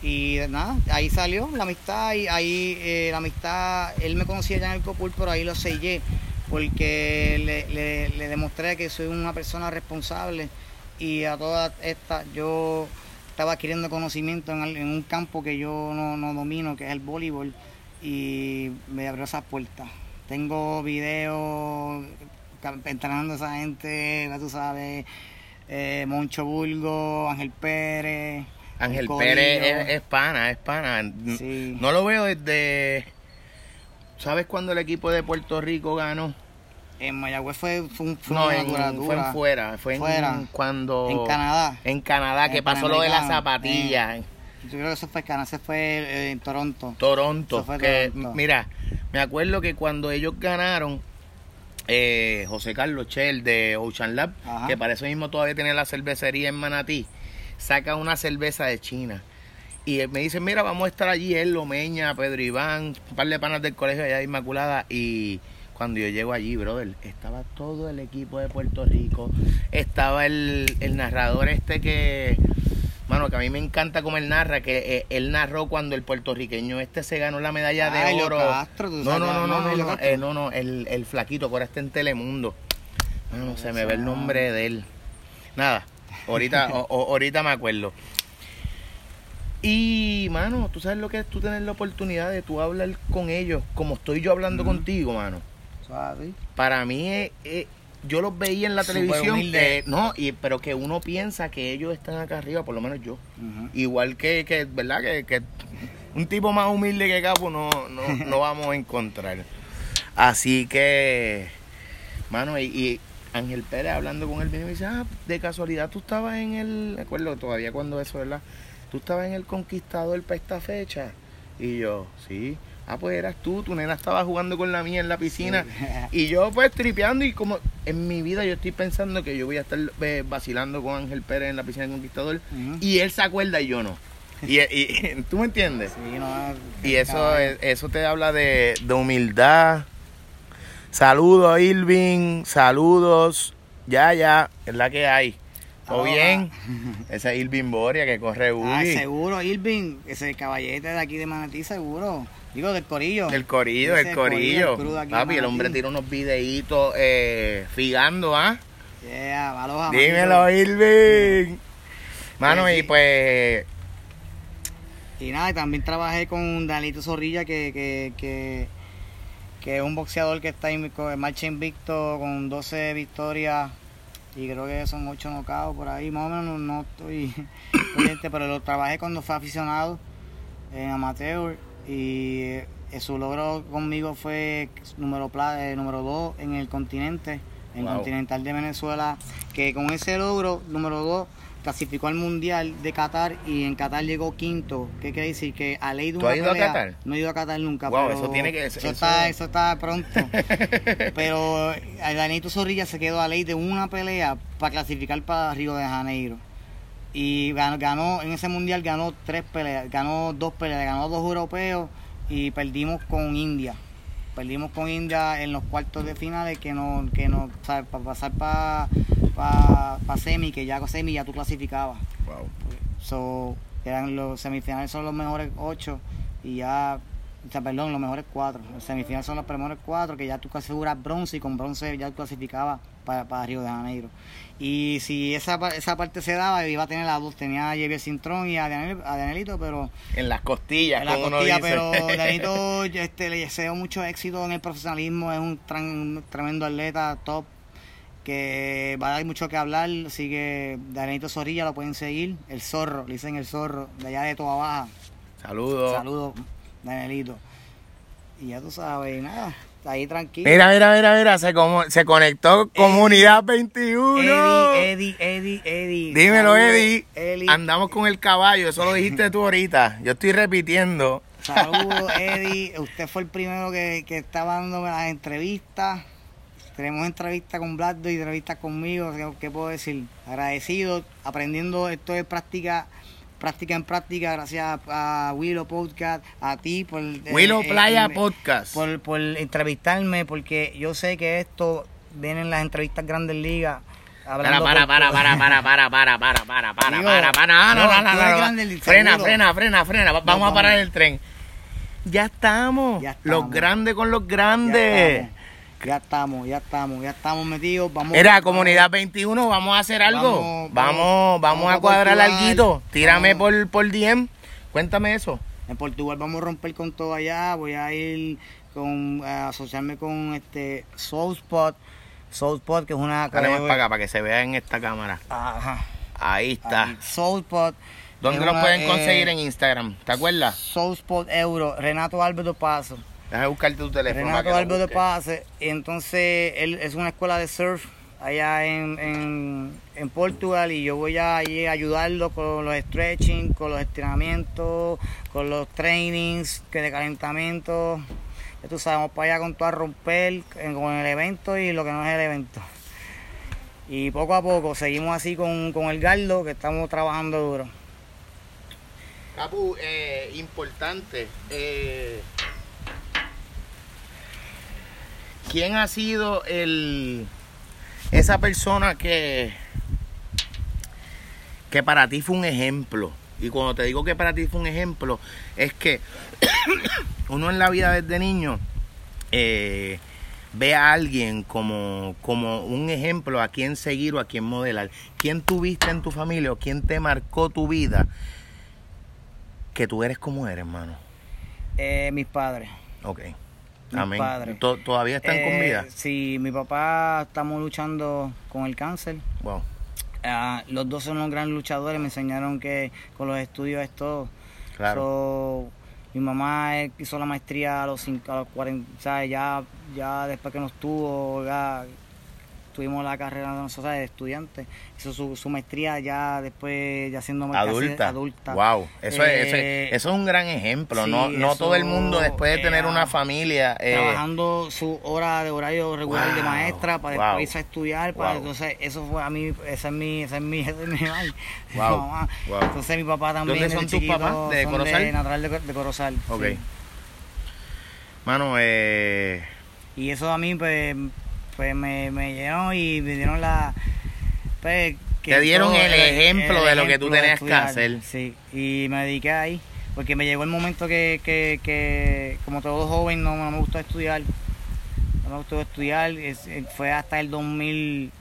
Y nada, ahí salió la amistad, y ahí eh, la amistad, él me conocía ya en el Copul, pero ahí lo sellé, porque le- le demostré que soy una persona responsable y a todas estas yo estaba adquiriendo conocimiento en, un campo que yo no, no domino, que es el voleibol, y me abrió esas puertas. Tengo videos entrenando a esa gente, ya tú sabes, eh, Moncho Bulgo, Ángel Pérez. Ángel. Pérez es, es pana, es pana. Sí. No lo veo desde. ¿Sabes cuándo el equipo de Puerto Rico ganó? En Mayagüez fue, fue, un- fue no, una en, fue en fuera. Fue en cuando. En Canadá. En Canadá, que En pasó lo de las zapatillas. Yo creo que eso fue Canadá, ese fue eh, en Toronto. Toronto. Eso fue que, Toronto. Mira, me acuerdo que cuando ellos ganaron, eh, José Carlos Chel de Ocean Lab, Ajá. que para eso mismo todavía tiene la cervecería en Manatí, saca una cerveza de China. Y él me dice, mira, vamos a estar allí, él, Lomeña, Pedro Iván, un par de panas del colegio allá de Inmaculada. Y cuando yo llego allí, brother, estaba todo el equipo de Puerto Rico, estaba el, el narrador este que, mano, que a mí me encanta como él narra, que eh, él narró cuando el puertorriqueño este se ganó la medalla de oro. Castro, no, no, no, no, no, no, no, eh, no, no, el, el flaquito que ahora está en Telemundo. Mano, se me ve el nombre de él. Nada, ahorita, o- o- ahorita me acuerdo. Y, mano, tú sabes lo que es tú tener la oportunidad de tú hablar con ellos, como estoy yo hablando contigo, mano. Para mí, eh, eh, yo los veía en la televisión, eh, no, y, pero que uno piensa que ellos están acá arriba, por lo menos yo. Igual que, que ¿verdad? Que, que un tipo más humilde que Capo no, no, no vamos a encontrar. Así que, mano, y, y Ángel Pérez hablando con él, viene y me dice, ah, de casualidad tú estabas en el, me acuerdo todavía cuando eso, ¿verdad? Tú estabas en el Conquistador para esta fecha. Y yo, sí. Ah, pues eras tú, tu nena estaba jugando con la mía en la piscina. Y yo pues tripeando y como en mi vida yo estoy pensando que yo voy a estar eh, vacilando con Ángel Pérez en la piscina del Conquistador y él se acuerda y yo no. Y, y- ¿Tú me entiendes? Sí, no, Y eso, es- eso te habla de, de humildad. Saludos Irving, saludos. Ya, ya, es la que hay. ¿Todo bien? Ese es Irving Boria que corre Ah, Uli. seguro, Irving, ese caballete de aquí de Manatí, seguro. Digo, del corillo. El corillo, Ese el corillo. el Papi, hombre tira unos videitos eh, figando, ¿ah? Yeah, Dímelo, manito. Irving. Mano, Pues y pues Y nada, también trabajé con Danito Zorrilla, que, que, que, que es un boxeador que está en marcha invicto con 12 victorias y creo que son 8 nocaos por ahí, más o menos no, no estoy pero lo trabajé cuando fue aficionado en amateur y su logro conmigo fue número eh, número 2 en el continente, en Wow. Continental de Venezuela, que con ese logro, número 2, clasificó al Mundial de Qatar y en Qatar llegó quinto. ¿Qué quiere decir? Que a ley de ¿Tú una has ido a pelea- Qatar? No he ido a Qatar nunca. Wow, pero eso tiene que- Eso, eso- Está, eso está pronto. pero el Danito Zorrilla se quedó a ley de una pelea para clasificar para Río de Janeiro. Y ganó, ganó en ese mundial ganó tres peleas, ganó dos peleas, ganó dos europeos y perdimos con India. Perdimos con India en los cuartos de finales que no, que no, para pasar para pa, pa semi, que ya con semi ya tú clasificabas. wow. So, eran los semifinales son los mejores ocho y ya, o sea, perdón, los mejores cuatro. Los semifinales son los mejores cuatro, que ya tú aseguras bronce y con bronce ya tú clasificabas para, para Río de Janeiro. Y si esa, esa parte se daba, iba a tener a dos, tenía a Javier Cintrón y a, Daniel- a Danielito, pero En las costillas, en la como uno costilla, dice. pero Danito este, le deseo mucho éxito en el profesionalismo, es un, tran- un tremendo atleta, top, que va a dar mucho que hablar, así que Danito Zorrilla lo pueden seguir, el zorro, le dicen el zorro, de allá de Toa Baja, Saludos. saludos Danielito. Y ya tú sabes, nada, ahí tranquilo. Mira, mira, mira, mira, se, como, se conectó Comunidad 21. Eddie, Eddie, Eddie, Eddie. Dímelo, Saludos, Eddie. Andamos con el caballo, eso lo dijiste tú ahorita. Yo estoy repitiendo. Saludos, Eddie. Usted fue el primero que, que estaba dándome las entrevistas. Tenemos entrevistas con Blardo y entrevistas conmigo. ¿Qué, qué puedo decir? Agradecido, aprendiendo esto de práctica, práctica en práctica, gracias a, Willow Podcast, a ti por... eh, Willow eh, Playa eh, Podcast. por, por entrevistarme, porque yo sé que esto vienen las entrevistas Grandes Ligas. Para, para, para, para, para, para, para, para, para, para, Digo, para, para, no, no, no, no, no, no. Frena, frena, frena, frena. Va- Vamos a parar vamos. el tren. Ya estamos. Ya Los estamos. grandes con los grandes. Ya estamos, ya estamos, ya estamos metidos. Vamos, Mira, comunidad 21, vamos a hacer algo. Vamos, Vamos, vamos, vamos, vamos a cuadrar alguito. Tírame Vamos. por, por DM. Cuéntame eso. En Portugal vamos a romper con todo allá. Voy a ir con a asociarme con este Soul Spot. Soul Spot, que es una Dale más para acá para que se vea en esta cámara. Ajá. Ahí está. ahí, Soul Spot. ¿Dónde lo pueden eh, conseguir en Instagram? ¿Te acuerdas? Soul Spot Euro. Renato Álvaro Paso. Déjame buscarte tu teléfono. Renato Álvaro de. Pase. Y entonces él es una escuela de surf allá en, en, en Portugal y yo voy a, ayudarlo con los stretching, con los estiramientos, con los trainings que de calentamiento. Ya tú sabes, vamos para allá con todo a romper en- con el evento y lo que no es el evento. Y poco a poco seguimos así con, con el Gardo, que estamos trabajando duro. Capu, eh, importante. eh, ¿Quién ha sido el esa persona que que para ti fue un ejemplo? Y cuando te digo que para ti fue un ejemplo, es que uno en la vida desde niño eh, ve a alguien como, como un ejemplo a quien seguir o a quien modelar. ¿Quién tuviste en tu familia o quién te marcó tu vida que tú eres como eres, hermano? Eh, mis padres. Ok. Amén. padres. To- ¿Todavía están con Eh, vida? Sí, mi papá estamos luchando con el cáncer. Wow. Ah, los dos son los grandes luchadores, me enseñaron que con los estudios es todo. Claro. So, mi mamá hizo la maestría a los, cinco, a los 40, o sea, ya, ya después que nos tuvo, ya tuvimos la carrera nosotros de estudiante. Hizo su, su maestría ya después, ya siendo casi Adulta. adulta. Wow. Eso, es, eso, Eh, es, eso es un gran ejemplo. sí, no no todo el mundo, después de tener eh, una familia. eh, trabajando su hora de horario regular de maestra para wow, después irse a estudiar para wow. entonces eso fue a mí esa es mi esa es mi, esa es mi mamá. entonces mi papá también ¿Dónde son tus papás? ¿De Corozal? de natural de, de Corozal ok. sí. Mano, eh, y eso a mí pues, pues me, me llenó y me dieron la pues, que Te dieron todo el ejemplo de lo que tú tenías que hacer. sí. Y me dediqué ahí porque me llegó el momento que, que, que como todo joven no, no me gustó estudiar. No me gustó estudiar es- eh, fue hasta el 2000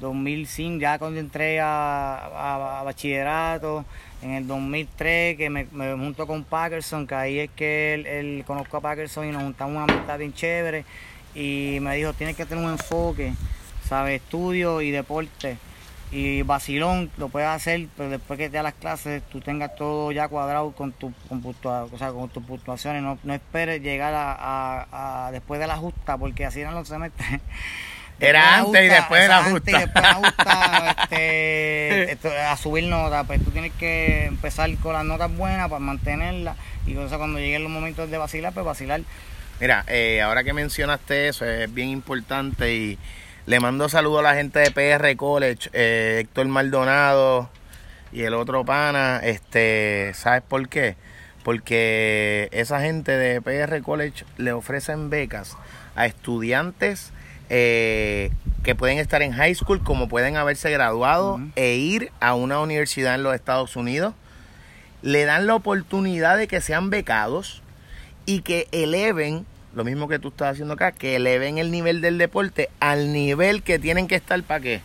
2005 ya cuando entré a, a- a bachillerato en el 2003 que me, me junto con Packerson que ahí es que él, él- conozco a Packerson y nos juntamos una amistad bien chévere y me dijo tienes que tener un enfoque sabes estudio y deporte y vacilón lo puedes hacer pero después que te da las clases tú tengas todo ya cuadrado con tu con, puntua- o sea, con tus puntuaciones. No, no esperes llegar a, a- a después de la justa porque así eran los semestres. Era antes y después de la antes y justa. después de la justa, este, esto, a subir notas, pues tú tienes que empezar con las notas buenas para mantenerlas y entonces cuando lleguen los momentos de vacilar, pues vacilar. Mira, eh, ahora que mencionaste eso, es bien importante y le mando saludos a la gente de PR College, eh, Héctor Maldonado y el otro pana, este, ¿sabes por qué? Porque esa gente de PR College le ofrecen becas a estudiantes eh, que pueden estar en high school como pueden haberse graduado e ir a una universidad en los Estados Unidos. Le dan la oportunidad de que sean becados y que eleven, lo mismo que tú estás haciendo acá, que eleven el nivel del deporte al nivel que tienen que estar para qué?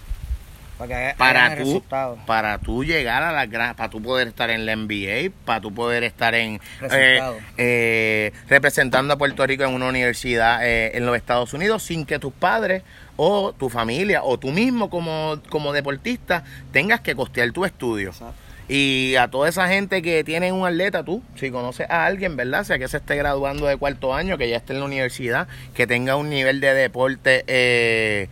Para que Para tú, para tú llegar a la gran, para tú poder estar en la NBA, para tú poder estar en eh, eh, representando a Puerto Rico en una universidad eh, en los Estados Unidos sin que tus padres o tu familia o tú mismo como, como deportista tengas que costear tu estudio. Exacto. Y a toda esa gente que tiene un atleta, tú, si conoces a alguien, ¿verdad? Sea que se esté graduando de cuarto año, que ya esté en la universidad, que tenga un nivel de deporte eh,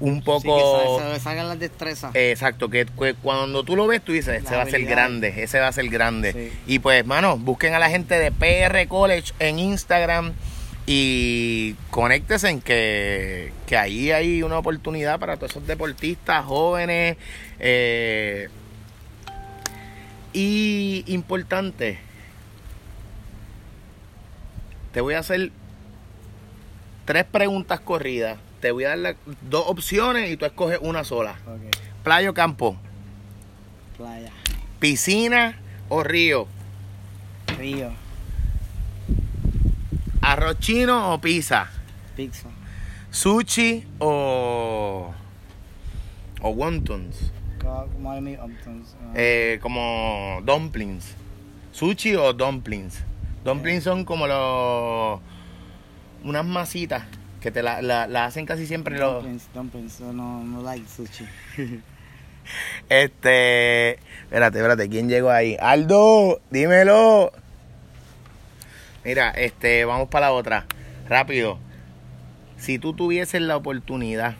un Sí, poco... que se, se le salgan las destrezas. Eh, Exacto, que, que cuando tú lo ves, tú dices, ese va a ser grande, ese va a ser grande. Sí. Y pues, mano, busquen a la gente de PR College en Instagram y conéctense en que, que ahí hay una oportunidad para todos esos deportistas jóvenes. eh, y importante, te voy a hacer tres preguntas corridas. Te voy a dar la- dos opciones y tú escoges una sola. Playa o campo, playa, piscina o río, río, arroz chino o pizza, pizza, sushi o o wontons, Eh, como dumplings, sushi o dumplings. Dumplings son como los unas masitas que te la, la- la hacen casi siempre los dumplings, dumplings, so no, no like sushi. Este. Espérate, espérate, ¿quién llegó ahí? Aldo, dímelo. Mira, este, vamos para la otra. Rápido. Si tú tuvieses la oportunidad,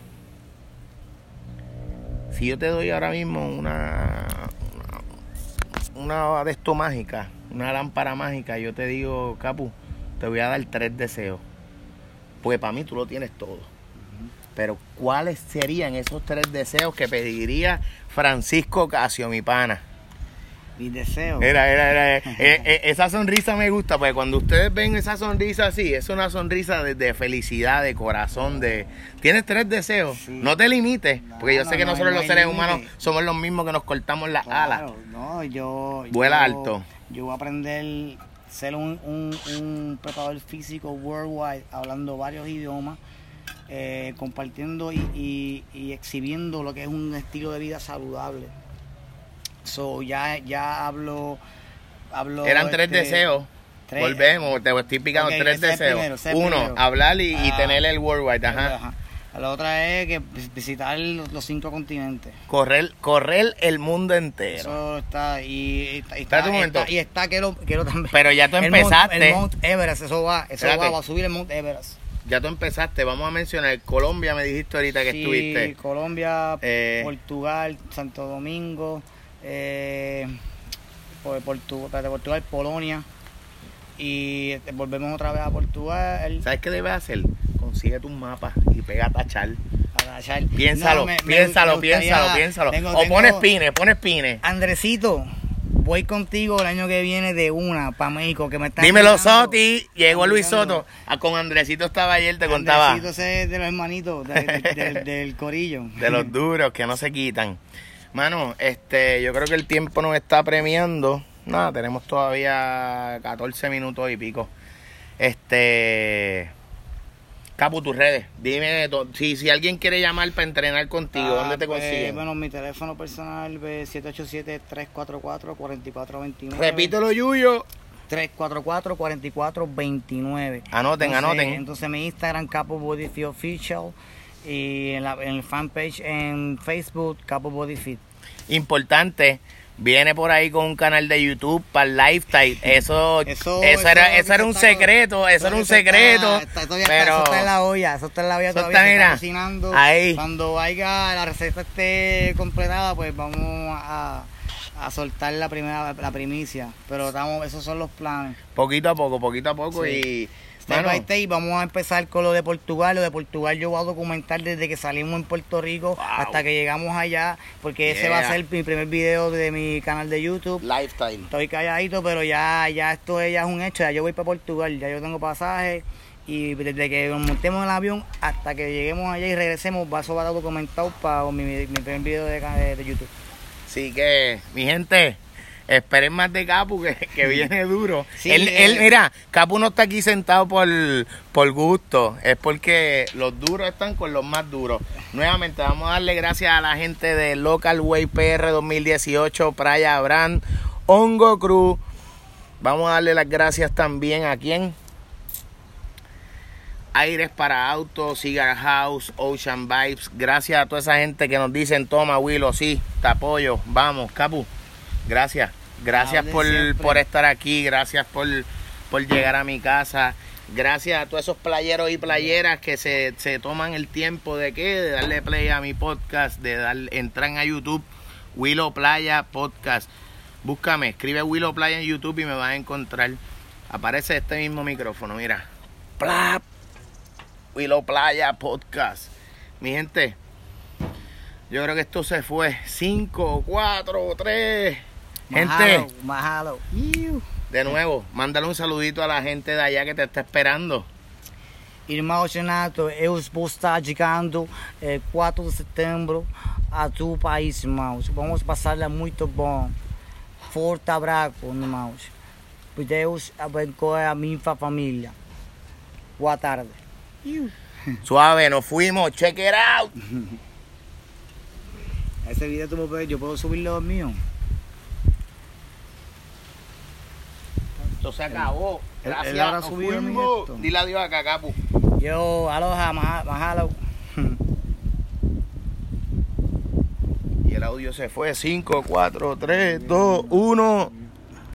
si yo te doy ahora mismo una. Una, una de esto mágica, una lámpara mágica, yo te digo, Capu, te voy a dar tres deseos. Porque para mí tú lo tienes todo. Pero ¿cuáles serían esos tres deseos que pediría Francisco Casio, mi pana? Mis deseos. Era, era, era. eh, eh, esa sonrisa me gusta, porque cuando ustedes ven esa sonrisa así, es una sonrisa de, de felicidad, de corazón, de... Tienes tres deseos, Sí. no te limites, porque yo No, sé que no, nosotros no los seres límite. humanos somos los mismos que nos cortamos las alas. Claro, no, yo. Vuela yo- alto. Yo voy a aprender ser un, un, un preparador físico worldwide, hablando varios idiomas, eh, compartiendo y, y, y exhibiendo lo que es un estilo de vida saludable. So, ya, ya hablo. hablo Eran tres este, deseos. tres- Volvemos, te estoy explicando Ok, tres ese es deseos. primero, Uno, primero. hablar y, y Ah. tener el worldwide, ajá. Ajá. La otra es que vis- visitar los cinco continentes. Correr, correr el mundo entero. Eso está y, y está, está- y está que lo quiero también. Pero ya tú El empezaste. Mount, el Mount Everest, eso va, eso va, va a subir el Mount Everest. Ya tú empezaste, vamos a mencionar Colombia, me dijiste ahorita que Sí, estuviste. Colombia, Eh. Portugal, Santo Domingo, eh, por- Portu- espérate, Portugal, Polonia y este, volvemos otra vez a Portugal. ¿Sabes qué debes hacer? Consigue tus mapas y pega a tachar. Piénsalo, No, me- piénsalo, me piénsalo, piénsalo. tengo- o tengo- pones pines, pones pines. Andresito, voy contigo el año que viene de una para México que me está Dímelo, invitando. Soti. Llegó Luis. Soto. Ah, con Andresito estaba ayer, te contaba. Andresito es de los hermanitos de- de- del- del corillo. De los duros que no se quitan. Mano, este, yo creo que el tiempo nos está premiando. Nada, tenemos todavía 14 minutos y pico. Este. Capu, tus redes. Dime, si, si alguien quiere llamar para entrenar contigo, Ah, ¿dónde te pues, consiguen? bueno, mi teléfono personal es 787-344-4429. Repítelo, Yuyo. 344-4429. Anoten, Entonces, anoten. Entonces mi Instagram, Capo Body Official. Y en, la, en el fanpage en Facebook, Capo Body Fit. Importante. Viene por ahí con un canal de YouTube para el lifestyle. Eso, eso, Eso, era, eso era un está- secreto, eso era un está- secreto. está- está- pero eso está en la olla, eso está en la olla Eso todavía. está, mira, cocinando. ahí. Cuando haya la receta esté completada, pues vamos a, a soltar la primera la primicia. Pero estamos, esos son los planes. poquito a poco, poquito a poco Sí. y Step by step, vamos a empezar con lo de Portugal. Lo de Portugal yo voy a documentar desde que salimos en Puerto Rico Wow. hasta que llegamos allá, porque ese va a ser mi primer video de mi canal de YouTube. lifestyle. Estoy calladito, pero ya, ya esto ya es un hecho. Ya yo voy para Portugal, ya yo tengo pasaje. Y desde que nos montemos en el avión hasta que lleguemos allá y regresemos, va a estar documentado para mi, mi primer video de, de- de YouTube. Así que, mi gente, esperen más de Capu que, que viene duro. Sí, él, eh. él, mira, Capu no está aquí sentado por, por gusto, es porque los duros están con los más duros. Nuevamente, vamos a darle gracias a la gente de Local Way PR 2018, Playa Brand, Hongo Cruz. Vamos a darle las gracias también a quién. Aires para autos, Cigar House, Ocean Vibes. Gracias a toda esa gente que nos dicen, toma Willow, sí, te apoyo, vamos, Capu. Gracias. Gracias por, por estar aquí, gracias por, por llegar a mi casa. Gracias a todos esos playeros y playeras que se, se toman el tiempo de qué, de darle play a mi podcast, de darle, entran a YouTube, Willow Playa Podcast. Búscame, escribe Willow Playa en YouTube y me vas a encontrar. Aparece este mismo micrófono, mira. Plap. Willow Playa Podcast. Mi gente, yo creo que esto se fue. 5, 4, 3. Gente, Mahalo, mahalo. De nuevo, mándale un saludito a la gente de allá que te está esperando. Irmão Renato, eu vou estar chegando eh, 4 de setembro a tu país, irmãos. Vamos passar lá muito bom. Forte abraço, irmãos. Deus abençoe a minha família. Boa tarde. Suave, nos fuimos. Check it out. Ese video tú yo puedo subirlo mío. Esto se acabó. Él- él Gracias. habrá nos subido mi. Dile adiós acá, Capu. Yo, aloha, maha- mahalo. Y el audio se fue. 5, 4, 3, 2, 1.